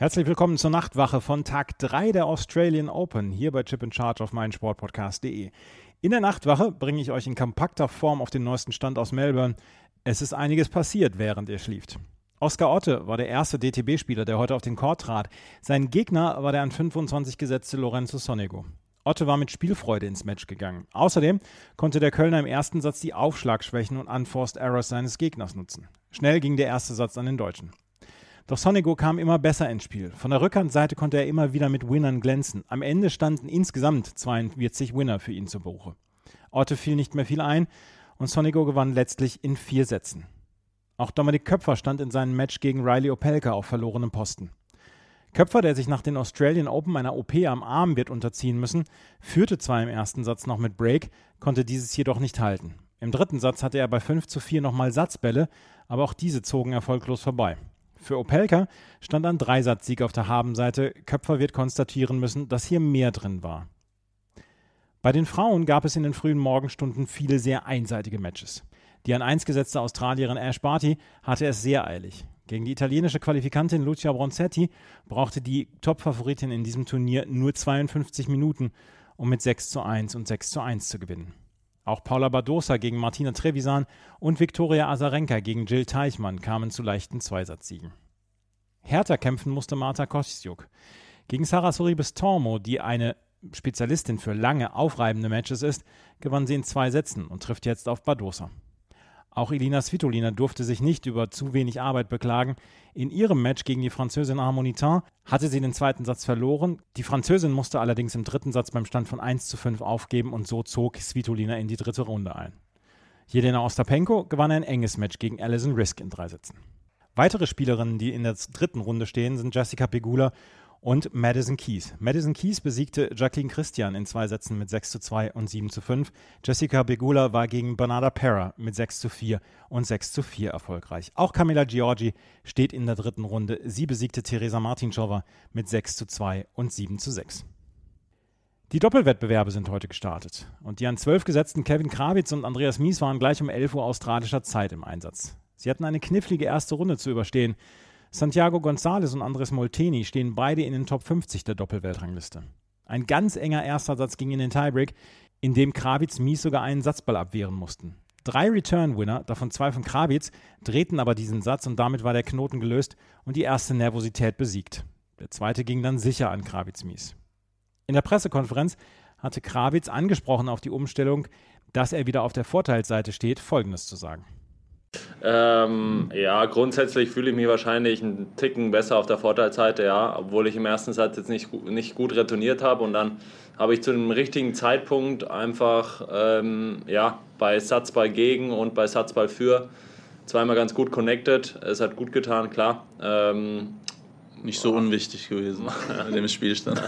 Herzlich willkommen zur Nachtwache von Tag 3 der Australian Open hier bei Chip and Charge auf meinsportpodcast.de. In der Nachtwache bringe ich euch in kompakter Form auf den neuesten Stand aus Melbourne. Es ist einiges passiert, während ihr schlieft. Oskar Otte war der erste DTB-Spieler, der heute auf den Court trat. Sein Gegner war der an 25 gesetzte Lorenzo Sonego. Otte war mit Spielfreude ins Match gegangen. Außerdem konnte der Kölner im ersten Satz die Aufschlagschwächen und Unforced Errors seines Gegners nutzen. Schnell ging der erste Satz an den Deutschen. Doch Sonigo kam immer besser ins Spiel. Von der Rückhandseite konnte er immer wieder mit Winnern glänzen. Am Ende standen insgesamt 42 Winner für ihn zu Buche. Otte fiel nicht mehr viel ein und Sonigo gewann letztlich in vier Sätzen. Auch Dominik Köpfer stand in seinem Match gegen Riley Opelka auf verlorenem Posten. Köpfer, der sich nach den Australian Open einer OP am Arm wird unterziehen müssen, führte zwar im ersten Satz noch mit Break, konnte dieses jedoch nicht halten. Im dritten Satz hatte er bei 5 zu 4 nochmal Satzbälle, aber auch diese zogen erfolglos vorbei. Für Opelka stand ein Dreisatzsieg auf der Habenseite. Köpfer wird konstatieren müssen, dass hier mehr drin war. Bei den Frauen gab es in den frühen Morgenstunden viele sehr einseitige Matches. Die an 1 gesetzte Australierin Ash Barty hatte es sehr eilig. Gegen die italienische Qualifikantin Lucia Bronzetti brauchte die Top-Favoritin in diesem Turnier nur 52 Minuten, um mit 6 zu 1 und 6 zu 1 zu gewinnen. Auch Paula Badosa gegen Martina Trevisan und Viktoria Azarenka gegen Jill Teichmann kamen zu leichten Zweisatzsiegen. Härter kämpfen musste Marta Kostjuk. Gegen Sarah Soribes Tormo, die eine Spezialistin für lange, aufreibende Matches ist, gewann sie in zwei Sätzen und trifft jetzt auf Badosa. Auch Elina Svitolina durfte sich nicht über zu wenig Arbeit beklagen. In ihrem Match gegen die Französin Harmonitin hatte sie den zweiten Satz verloren. Die Französin musste allerdings im dritten Satz beim Stand von 1 zu 5 aufgeben und so zog Svitolina in die dritte Runde ein. Jelena Ostapenko gewann ein enges Match gegen Alison Risk in drei Sätzen. Weitere Spielerinnen, die in der dritten Runde stehen, sind Jessica Pegula und Madison Keys. Madison Keys besiegte Jacqueline Christian in zwei Sätzen mit 6 zu 2 und 7 zu 5. Jessica Begula war gegen Bernarda Pera mit 6 zu 4 und 6 zu 4 erfolgreich. Auch Camilla Giorgi steht in der dritten Runde. Sie besiegte Teresa Martinschova mit 6 zu 2 und 7 zu 6. Die Doppelwettbewerbe sind heute gestartet und die an 12 gesetzten Kevin Krawitz und Andreas Mies waren gleich um 11 Uhr australischer Zeit im Einsatz. Sie hatten eine knifflige erste Runde zu überstehen. Santiago González und Andres Molteni stehen beide in den Top 50 der Doppelweltrangliste. Ein ganz enger erster Satz ging in den Tiebreak, in dem Krawitz Mies sogar einen Satzball abwehren mussten. Drei Return-Winner, davon zwei von Krawitz, drehten aber diesen Satz und damit war der Knoten gelöst und die erste Nervosität besiegt. Der zweite ging dann sicher an Krawitz Mies. In der Pressekonferenz hatte Krawitz angesprochen auf die Umstellung, dass er wieder auf der Vorteilsseite steht, Folgendes zu sagen. Ähm, ja, grundsätzlich fühle ich mich wahrscheinlich einen Ticken besser auf der Vorteilsseite, ja, obwohl ich im ersten Satz jetzt nicht, nicht gut retourniert habe und dann habe ich zu einem richtigen Zeitpunkt einfach ähm, ja, bei Satzball gegen und bei Satzball für zweimal ganz gut connected. Es hat gut getan, klar. Ähm, nicht so unwichtig gewesen in dem Spielstand.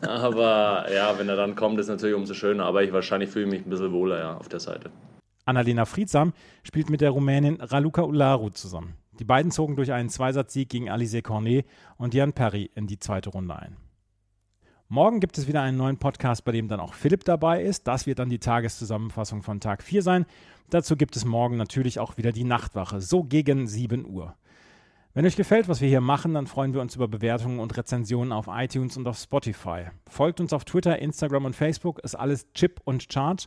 Aber ja, wenn er dann kommt, ist natürlich umso schöner. Aber ich wahrscheinlich fühle mich ein bisschen wohler ja, auf der Seite. Annalena Friedsam spielt mit der Rumänin Raluca Ularu zusammen. Die beiden zogen durch einen Zweisatzsieg gegen Alice Cornet und Jan Perry in die zweite Runde ein. Morgen gibt es wieder einen neuen Podcast, bei dem dann auch Philipp dabei ist. Das wird dann die Tageszusammenfassung von Tag 4 sein. Dazu gibt es morgen natürlich auch wieder die Nachtwache, so gegen 7 Uhr. Wenn euch gefällt, was wir hier machen, dann freuen wir uns über Bewertungen und Rezensionen auf iTunes und auf Spotify. Folgt uns auf Twitter, Instagram und Facebook, ist alles Chip und Charge.